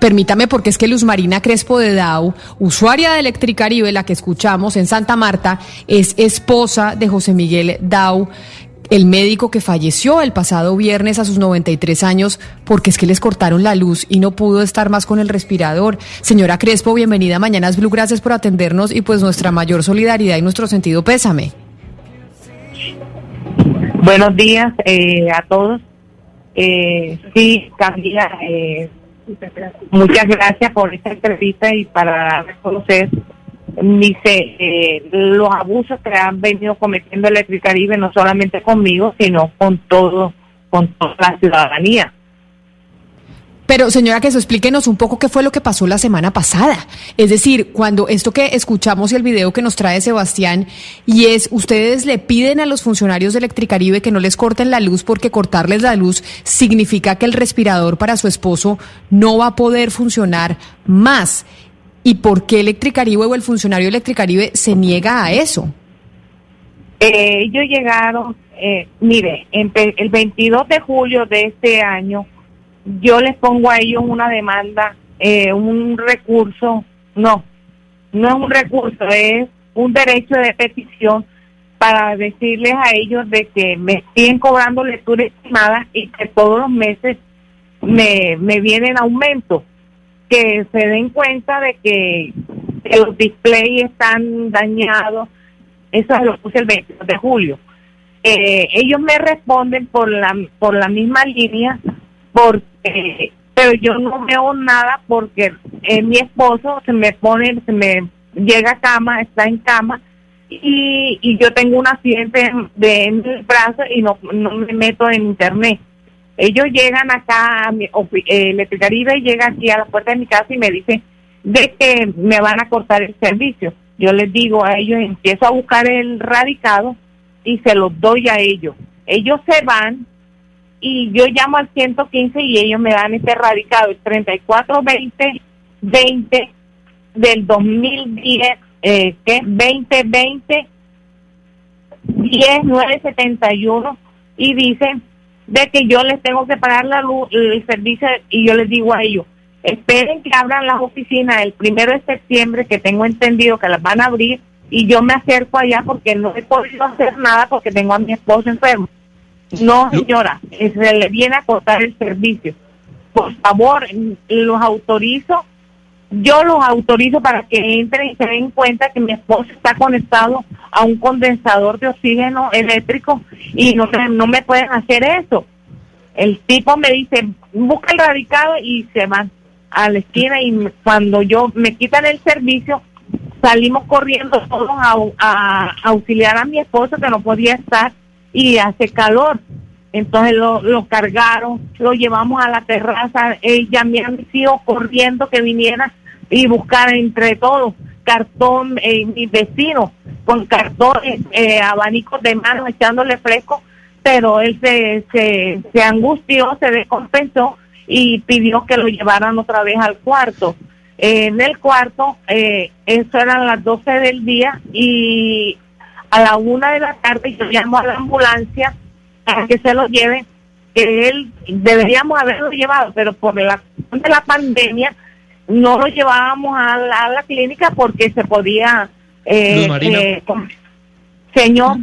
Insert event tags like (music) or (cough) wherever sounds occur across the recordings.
Permítame porque es que Luz Marina Crespo de Dau, usuaria de Electricaribe, la que escuchamos en Santa Marta, es esposa de José Miguel Dau, el médico que falleció el pasado viernes a sus 93 años porque es que les cortaron la luz y no pudo estar más con el respirador. Señora Crespo, bienvenida a Mañanas Blue, gracias por atendernos y pues nuestra mayor solidaridad y nuestro sentido pésame. Buenos días eh, a todos. Eh, sí, Camila, eh, muchas gracias por esta entrevista y para reconocer dice eh, los abusos que han venido cometiendo Electricaribe no solamente conmigo sino con todo con toda la ciudadanía Pero señora, que eso explíquenos un poco qué fue lo que pasó la semana pasada. Es decir, cuando esto que escuchamos y el video que nos trae Sebastián, y es, ustedes le piden a los funcionarios de Electricaribe que no les corten la luz porque cortarles la luz significa que el respirador para su esposo no va a poder funcionar más. ¿Y por qué Electricaribe o el funcionario Electricaribe se niega a eso? Eh, ellos llegaron, eh, mire, el 22 de julio de este año, yo les pongo a ellos una demanda, eh, un recurso, no, no es un recurso, es un derecho de petición para decirles a ellos de que me siguen cobrando lectura estimada y que todos los meses me, me vienen aumentos, que se den cuenta de que, que los displays están dañados, eso lo puse el 22 de julio. Eh, ellos me responden por la por la misma línea, porque pero yo no veo nada porque eh, mi esposo se me pone, se me llega a cama, está en cama y, y yo tengo un accidente en, de, en el brazo y no, no me meto en internet. Ellos llegan acá, a mi, eh, Electricaribe llega aquí a la puerta de mi casa y me dicen de que me van a cortar el servicio. Yo les digo a ellos, empiezo a buscar el radicado y se los doy a ellos. Ellos se van y yo llamo al 115 y ellos me dan este radicado, el 3420 20 del 2010, eh, que 2020 10971 y dicen de que yo les tengo que pagar la luz, el servicio y yo les digo a ellos, esperen que abran las oficinas el primero de septiembre que tengo entendido que las van a abrir y yo me acerco allá porque no he podido hacer nada porque tengo a mi esposo enfermo. No, señora, eh, se le viene a cortar el servicio. Por favor, mm, los autorizo, yo los autorizo para que entren y se den cuenta que mi esposo está conectado a un condensador de oxígeno eléctrico y no, me- no me pueden hacer eso. El tipo me dice, busca el radicado y se van a la esquina y cuando yo me quitan el servicio, salimos corriendo todos a, a auxiliar a mi esposo que no podía estar y hace calor. Entonces lo, lo cargaron, lo llevamos a la terraza, ella me han sido corriendo que viniera y buscar entre todos cartón, eh, mis vecinos con cartones, eh, abanicos de mano echándole fresco, pero él se, se, se angustió, se descompensó y pidió que lo llevaran otra vez al cuarto. Eh, en el cuarto, eh, eso eran las 12 del día y a la una de la tarde yo llamo a la ambulancia para que se lo lleven, que él deberíamos haberlo llevado, pero por la de la pandemia no lo llevábamos a la, a la clínica porque se podía... eh, eh, señor,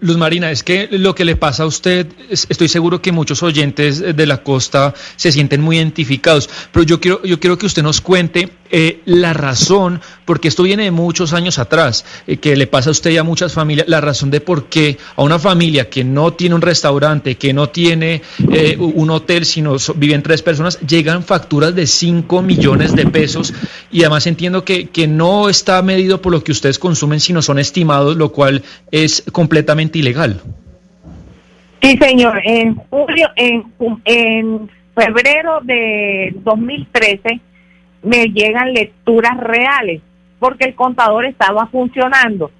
Luz Marina, es que lo que le pasa a usted, es- estoy seguro que muchos oyentes de la costa se sienten muy identificados, pero yo quiero, yo quiero que usted nos cuente eh, la razón, porque esto viene de muchos años atrás, eh, que le pasa a usted y a muchas familias, la razón de por qué a una familia que no tiene un restaurante, que no tiene eh, un hotel, sino viven tres personas, llegan facturas de 5 millones de pesos y además entiendo que, que no está medido por lo que ustedes consumen, sino son estimados, lo cual es completamente ilegal. Sí, señor. En julio, en, en febrero de 2013 me llegan lecturas reales porque el contador estaba funcionando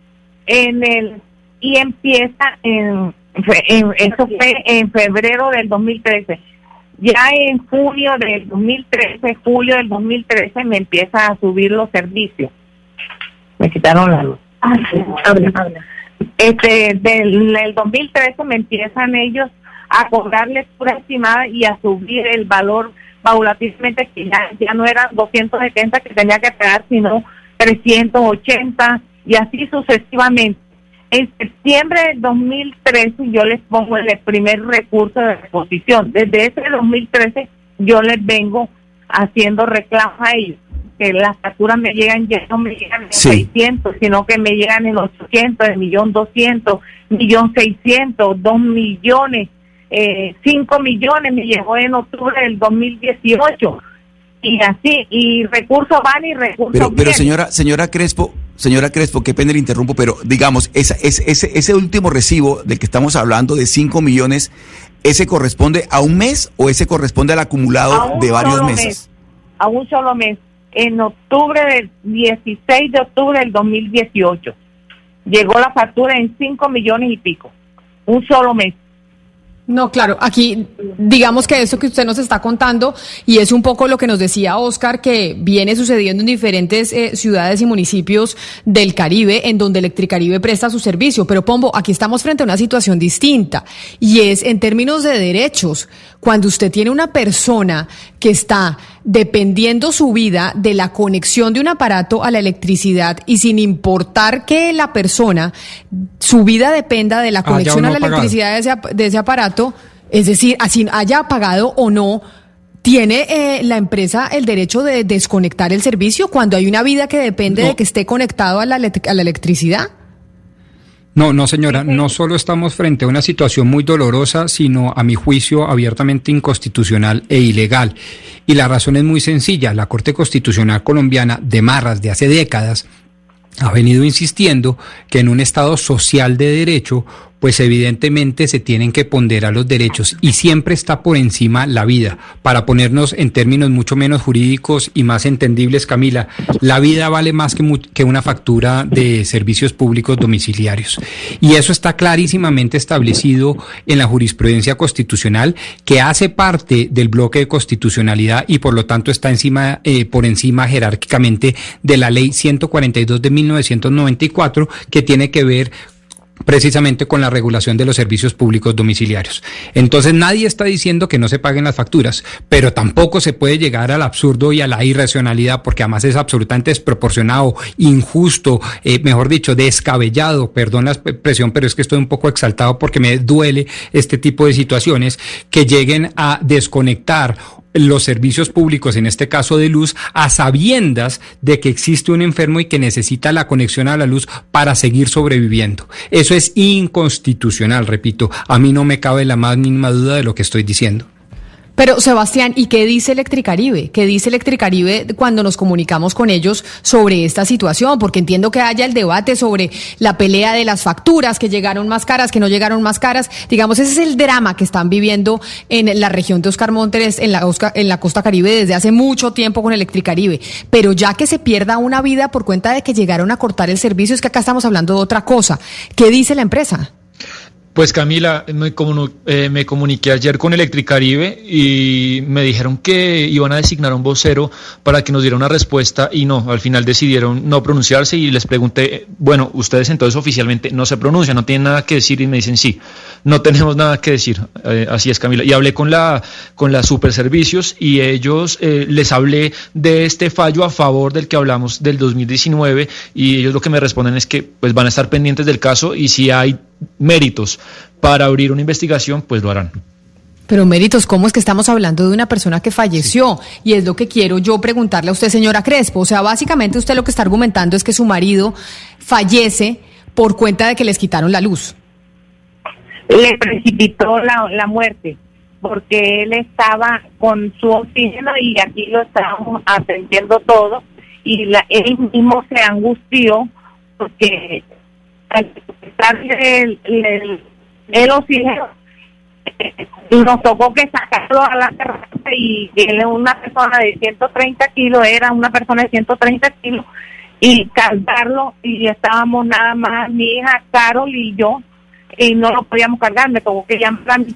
en el y empieza en, en eso fue en febrero del 2013 ya en junio del 2013 julio del 2013 me empieza a subir los servicios. Me quitaron la luz. Ah, este del, del 2013 me empiezan ellos a cobrar lectura estimada y a subir el valor paulatinamente que ya, ya no eran 270 que tenía que pagar, sino 380 y así sucesivamente. En septiembre de 2013 yo les pongo el primer recurso de reposición. Desde ese 2013 yo les vengo haciendo reclamos a ellos. Que las facturas me llegan, ya no me llegan en 600, sino que me llegan en 800, en millón 200, millón 600, 2 millones eh, 5 millones me llegó en octubre del 2018 y así y recursos van y recursos pero, pero señora señora Crespo señora Crespo qué pena le interrumpo pero digamos esa, ese, ese, ese último recibo del que estamos hablando de 5 millones ese corresponde a un mes o ese corresponde al acumulado de varios meses a un solo mes en octubre del 16 de octubre del 2018 llegó la factura en 5 millones y pico un solo mes. No, claro, aquí digamos que eso que usted nos está contando y es un poco lo que nos decía Oscar que viene sucediendo en diferentes eh, ciudades y municipios del Caribe en donde Electricaribe presta su servicio, pero Pombo, aquí estamos frente a una situación distinta y es en términos de derechos, cuando usted tiene una persona que está dependiendo su vida de la conexión de un aparato a la electricidad y sin importar que la persona, su vida dependa de la conexión a la electricidad de ese, de ese, aparato, es decir, así haya pagado o no, ¿tiene eh, la empresa el derecho de desconectar el servicio cuando hay una vida que depende de que esté conectado a la, a la electricidad? No, no señora, no solo estamos frente a una situación muy dolorosa, sino a mi juicio abiertamente inconstitucional e ilegal. Y la razón es muy sencilla, la Corte Constitucional colombiana de Marras de hace décadas ha venido insistiendo que en un Estado social de derecho pues evidentemente se tienen que ponderar los derechos y siempre está por encima la vida. Para ponernos en términos mucho menos jurídicos y más entendibles, Camila, la vida vale más que, una factura de servicios públicos domiciliarios. Y eso está clarísimamente establecido en la jurisprudencia constitucional que hace parte del bloque de constitucionalidad y por lo tanto está encima, eh, por encima jerárquicamente de la ley 142 de 1994 que tiene que ver precisamente con la regulación de los servicios públicos domiciliarios. Entonces nadie está diciendo que no se paguen las facturas, pero tampoco se puede llegar al absurdo y a la irracionalidad, porque además es absolutamente desproporcionado, injusto, eh, mejor dicho, descabellado, perdón la expresión, pero es que estoy un poco exaltado porque me duele este tipo de situaciones, que lleguen a desconectar los servicios públicos, en este caso de luz, a sabiendas de que existe un enfermo y que necesita la conexión a la luz para seguir sobreviviendo. Eso es inconstitucional, repito. A mí no me cabe la más mínima duda de lo que estoy diciendo. Pero Sebastián, ¿y qué dice Electricaribe? ¿Qué dice Electricaribe cuando nos comunicamos con ellos sobre esta situación? Porque entiendo que haya el debate sobre la pelea de las facturas, que llegaron más caras, que no llegaron más caras. Digamos, ese es el drama que están viviendo en la región de Oscar Montes, en la, en la costa caribe, desde hace mucho tiempo con Electricaribe. Pero ya que se pierda una vida por cuenta de que llegaron a cortar el servicio, es que acá estamos hablando de otra cosa. ¿Qué dice la empresa? Pues Camila, me, eh, me, comuniqué ayer con Electricaribe y me dijeron que iban a designar un vocero para que nos diera una respuesta y no, al final decidieron no pronunciarse y les pregunté, bueno, ustedes entonces oficialmente no se pronuncian, no tienen nada que decir y me dicen sí, no tenemos nada que decir, eh, así es Camila. Y hablé con la, con la Superservicios y ellos eh, les hablé de este fallo a favor del que hablamos del 2019 y ellos lo que me responden es que pues van a estar pendientes del caso y si hay méritos para abrir una investigación, pues lo harán. Pero méritos, ¿cómo es que estamos hablando de una persona que falleció? Y es lo que quiero yo preguntarle a usted, señora Crespo. O sea, básicamente usted lo que está argumentando es que su marido fallece por cuenta de que les quitaron la luz. Le precipitó la, la muerte, porque él estaba con su oxígeno y aquí lo estábamos atendiendo todo. Y él mismo se angustió porque al el, el, el oxígeno nos tocó que sacarlo a la terraza y él es una persona de 130 kilos, era una persona de 130 kilos, y cargarlo y estábamos nada más mi hija Carol y yo y no lo podíamos cargar, me tocó que llamar a mi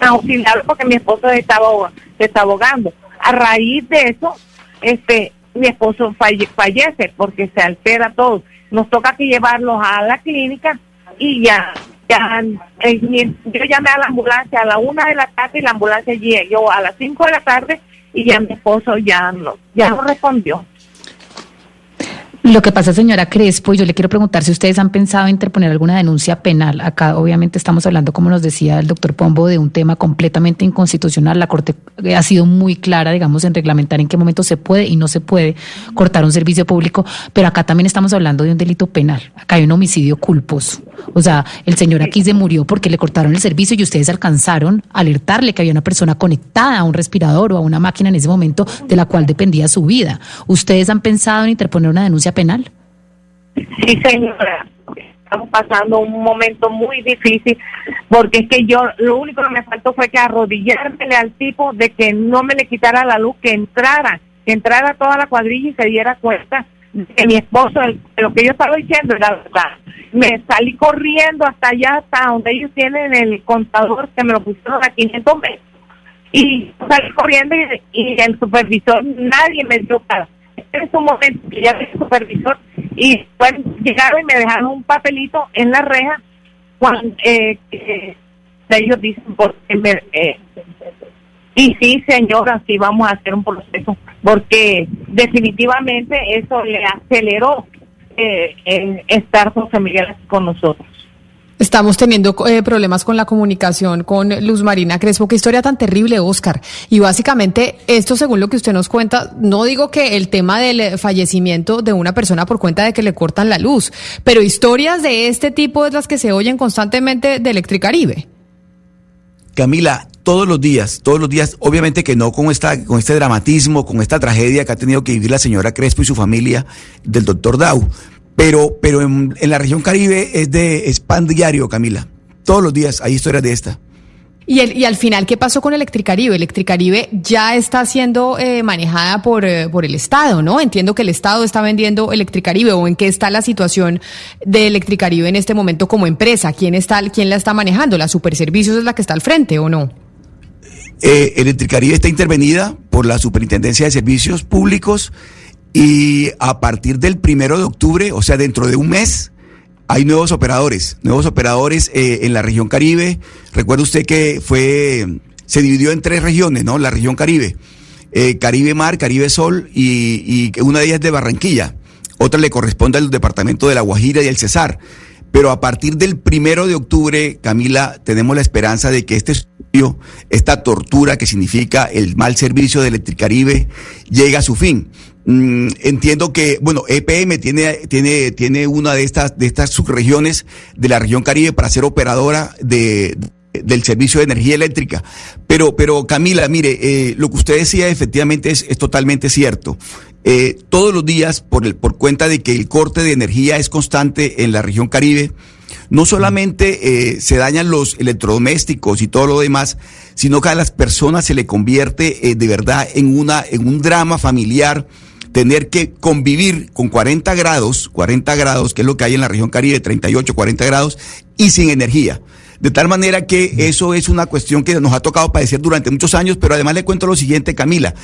auxiliarlo porque mi esposo estaba, se estaba ahogando. A raíz de eso, este mi esposo fallece porque se altera todo. Nos toca que llevarlos a la clínica y ya ya, eh, yo llamé a la ambulancia a la una de la tarde y la ambulancia llegó a las cinco de la tarde y ya mi esposo ya no, ya no respondió. Lo que pasa, señora Crespo, y yo le quiero preguntar si ustedes han pensado interponer alguna denuncia penal. Acá obviamente estamos hablando, como nos decía el doctor Pombo, de un tema completamente inconstitucional. La Corte ha sido muy clara, digamos, en reglamentar en qué momento se puede y no se puede cortar un servicio público, pero acá también estamos hablando de un delito penal. Acá hay un homicidio culposo. O sea, el señor aquí se murió porque le cortaron el servicio y ustedes alcanzaron a alertarle que había una persona conectada a un respirador o a una máquina en ese momento de la cual dependía su vida. ¿Ustedes han pensado en interponer una denuncia penal? Sí, señora. Estamos pasando un momento muy difícil porque es que yo lo único que me faltó fue que arrodillármele al tipo de que no me le quitara la luz, que entrara, que entrara toda la cuadrilla y se diera cuenta que mi esposo, lo que yo estaba diciendo era verdad. Me salí corriendo hasta allá, hasta donde ellos tienen el contador, que me lo pusieron a 500 metros. Y salí corriendo y, y el supervisor, nadie me dio cara en su momento que ya el supervisor y después llegaron y me dejaron un papelito en la reja cuando eh, ellos dicen porque me, eh, y sí señora sí vamos a hacer un proceso porque definitivamente eso le aceleró eh, estar con familiares con nosotros Estamos teniendo eh, problemas con la comunicación con Luz Marina Crespo. Qué historia tan terrible, Oscar. Y básicamente, esto según lo que usted nos cuenta, no digo que el tema del eh, fallecimiento de una persona por cuenta de que le cortan la luz, pero historias de este tipo es las que se oyen constantemente de Electricaribe. Camila, todos los días, todos los días, obviamente que no con esta, con este dramatismo, con esta tragedia que ha tenido que vivir la señora Crespo y su familia del doctor Dau pero, pero en, la región Caribe es de es pan diario, Camila. Todos los días hay historias de esta. Y, el, y al final, ¿qué pasó con Electricaribe? Electricaribe ya está siendo eh, manejada por, eh, por el Estado, ¿no? Entiendo que el Estado está vendiendo Electricaribe o en qué está la situación de Electricaribe en este momento como empresa. ¿Quién, está, quién la está manejando? ¿La Superservicios es la que está al frente o no? Eh, Electricaribe está intervenida por la Superintendencia de Servicios Públicos y a partir del primero de octubre, o sea, dentro de un mes, hay nuevos operadores, nuevos operadores eh, en la región Caribe. Recuerda usted que fue, se dividió en tres regiones, ¿no? La región Caribe. Eh, Caribe Mar, Caribe Sol y, y, una de ellas de Barranquilla. Otra le corresponde al departamento de La Guajira y el Cesar. Pero a partir del primero de octubre, Camila, tenemos la esperanza de que este esta tortura que significa el mal servicio de Electricaribe, llegue a su fin. Mm, entiendo que, bueno, EPM tiene, tiene, tiene una de estas, de estas subregiones de la región Caribe para ser operadora de, del servicio de energía eléctrica. Pero, pero Camila, mire, eh, lo que usted decía efectivamente es, es totalmente cierto. Eh, todos los días, por, el, por cuenta de que el corte de energía es constante en la región Caribe, no solamente eh, se dañan los electrodomésticos y todo lo demás, sino que a las personas se le convierte eh, de verdad en, una, en un drama familiar tener que convivir con 40 grados, 40 grados, que es lo que hay en la región Caribe, 38, 40 grados, y sin energía. De tal manera que eso es una cuestión que nos ha tocado padecer durante muchos años, pero además le cuento lo siguiente, Camila.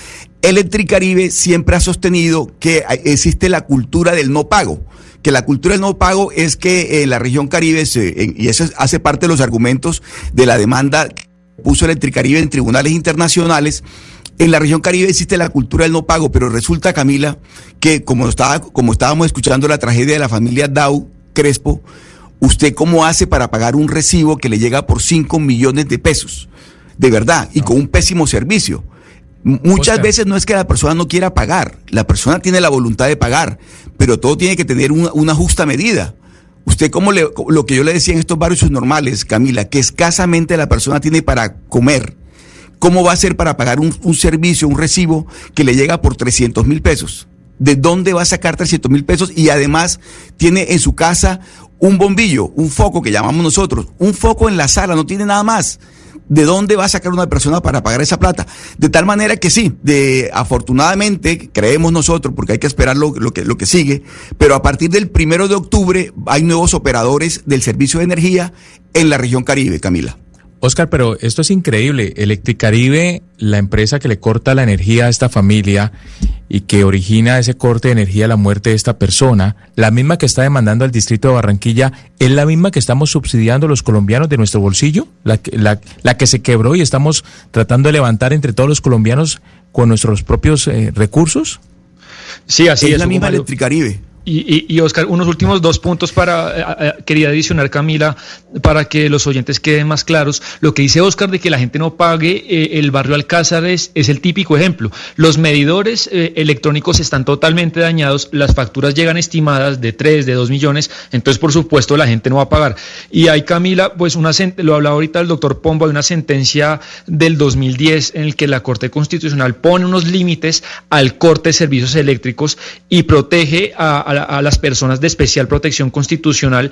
Electricaribe siempre ha sostenido que existe la cultura del no pago que la cultura del no pago es que en la región Caribe, se, y eso hace parte de los argumentos de la demanda que puso Electricaribe en tribunales internacionales, en la región Caribe existe la cultura del no pago, pero resulta, Camila, que como, estaba, como estábamos escuchando la tragedia de la familia Dow Crespo, ¿usted cómo hace para pagar un recibo que le llega por 5 millones de pesos? De verdad, y con un pésimo servicio. Muchas veces no es que la persona no quiera pagar, la persona tiene la voluntad de pagar, pero todo tiene que tener una, justa medida. Usted, como le, lo que yo le decía en estos barrios normales, Camila, que escasamente la persona tiene para comer, ¿Cómo va a ser para pagar un, servicio, un recibo que le llega por 300 mil pesos? ¿De dónde va a sacar 300 mil pesos? Y además tiene en su casa un bombillo, un foco que llamamos nosotros, un foco en la sala, no tiene nada más. ¿De dónde va a sacar una persona para pagar esa plata? De tal manera que sí, de afortunadamente creemos nosotros, porque hay que esperar lo, lo, que, lo que sigue, pero a partir del primero de octubre hay nuevos operadores del servicio de energía en la región Caribe, Camila. Oscar, pero esto es increíble. Electricaribe, la empresa que le corta la energía a esta familia y que origina ese corte de energía, la muerte de esta persona, la misma que está demandando al distrito de Barranquilla, ¿es la misma que estamos subsidiando los colombianos de nuestro bolsillo? La, la, la que se quebró y estamos tratando de levantar entre todos los colombianos con nuestros propios eh, recursos? Sí, así es. Es la misma Electricaribe. Y, y, Oscar, unos últimos dos puntos para, eh, eh, quería adicionar Camila, para que los oyentes queden más claros. Lo que dice Oscar de que la gente no pague eh, el barrio Alcázar es, es, el típico ejemplo. Los medidores eh, electrónicos están totalmente dañados, las facturas llegan estimadas de 3, de 2 millones, entonces por supuesto la gente no va a pagar. Y hay Camila, pues una, lo hablaba ahorita el doctor Pombo, hay una sentencia del 2010 en el que la Corte Constitucional pone unos límites al corte de servicios eléctricos y protege a, a, a, las personas de especial protección constitucional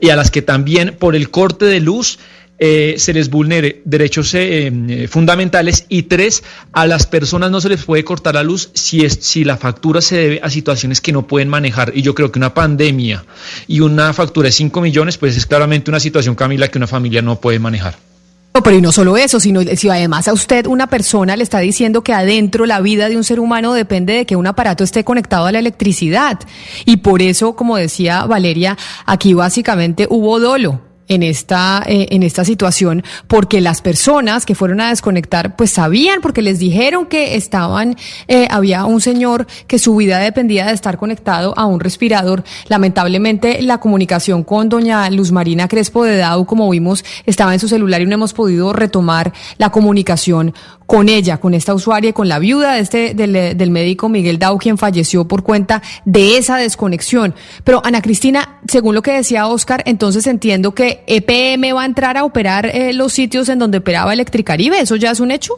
y a las que también por el corte de luz eh, se les vulnere derechos eh, fundamentales y tres, a las personas no se les puede cortar la luz si, es, si la factura se debe a situaciones que no pueden manejar. Y yo creo que una pandemia y una factura de 5 millones, pues es claramente una situación, Camila, que una familia no puede manejar. No, pero y no solo eso, sino si además a usted una persona le está diciendo que adentro la vida de un ser humano depende de que un aparato esté conectado a la electricidad. Y por eso, como decía Valeria, aquí básicamente hubo dolo en esta, eh, en esta situación, porque las personas que fueron a desconectar, pues sabían, porque les dijeron que estaban, eh, había un señor que su vida dependía de estar conectado a un respirador. Lamentablemente, la comunicación con doña Luz Marina Crespo de Dau, como vimos, estaba en su celular y no hemos podido retomar la comunicación con ella, con esta usuaria y con la viuda de este, del, del médico Miguel Dau, quien falleció por cuenta de esa desconexión. Pero Ana Cristina, según lo que decía Oscar, entonces entiendo que EPM va a entrar a operar eh, los sitios en donde operaba Electricaribe. ¿Eso ya es un hecho?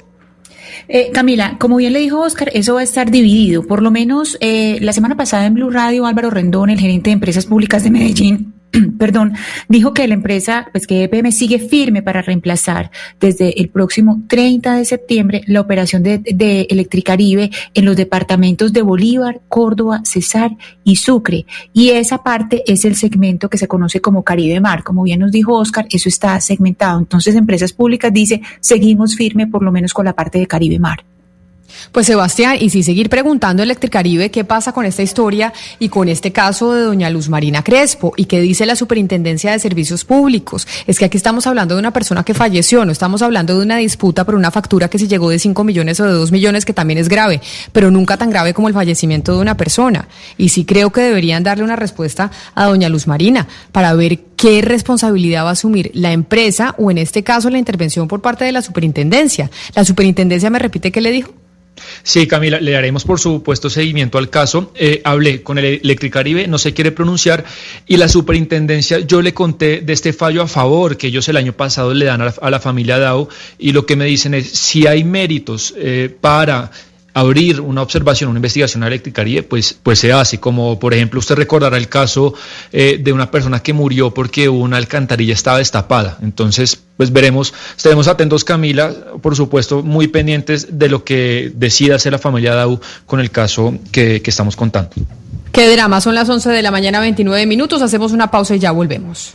Eh, Camila, como bien le dijo Oscar, eso va a estar dividido. Por lo menos eh, la semana pasada en Blue Radio, Álvaro Rendón, el gerente de empresas públicas de Medellín, (clears throat) perdón, dijo que la empresa, pues que EPM sigue firme para reemplazar desde el próximo 30 de septiembre la operación de, de Electricaribe en los departamentos de Bolívar, Córdoba, Cesar y Sucre. Y esa parte es el segmento que se conoce como Caribe Mar. Como bien nos dijo Oscar, eso está segmentado. Entonces, empresas públicas dice, seguimos firme por lo menos con la parte de Caribe Mar. Pues Sebastián, y si seguir preguntando Electricaribe qué pasa con esta historia y con este caso de doña Luz Marina Crespo y qué dice la Superintendencia de Servicios Públicos. Es que aquí estamos hablando de una persona que falleció, no estamos hablando de una disputa por una factura que si llegó de 5 millones o de 2 millones, que también es grave, pero nunca tan grave como el fallecimiento de una persona. Y sí creo que deberían darle una respuesta a doña Luz Marina para ver qué responsabilidad va a asumir la empresa o en este caso la intervención por parte de la superintendencia. La superintendencia me repite qué le dijo. Sí, Camila, le daremos por supuesto seguimiento al caso. Eh, hablé con el Electricaribe, no se quiere pronunciar, y la superintendencia, yo le conté de este fallo a favor que ellos el año pasado le dan a la, familia Dow, y lo que me dicen es, si hay méritos eh, para abrir una observación, una investigación a pues, pues se hace. Como por ejemplo, usted recordará el caso eh, de una persona que murió porque una alcantarilla estaba destapada. Entonces, pues veremos, estaremos atentos, Camila, por supuesto, muy pendientes de lo que decida hacer la familia Dau con el caso que, que estamos contando. Qué drama, son las 11 de la mañana, 29 minutos, hacemos una pausa y ya volvemos.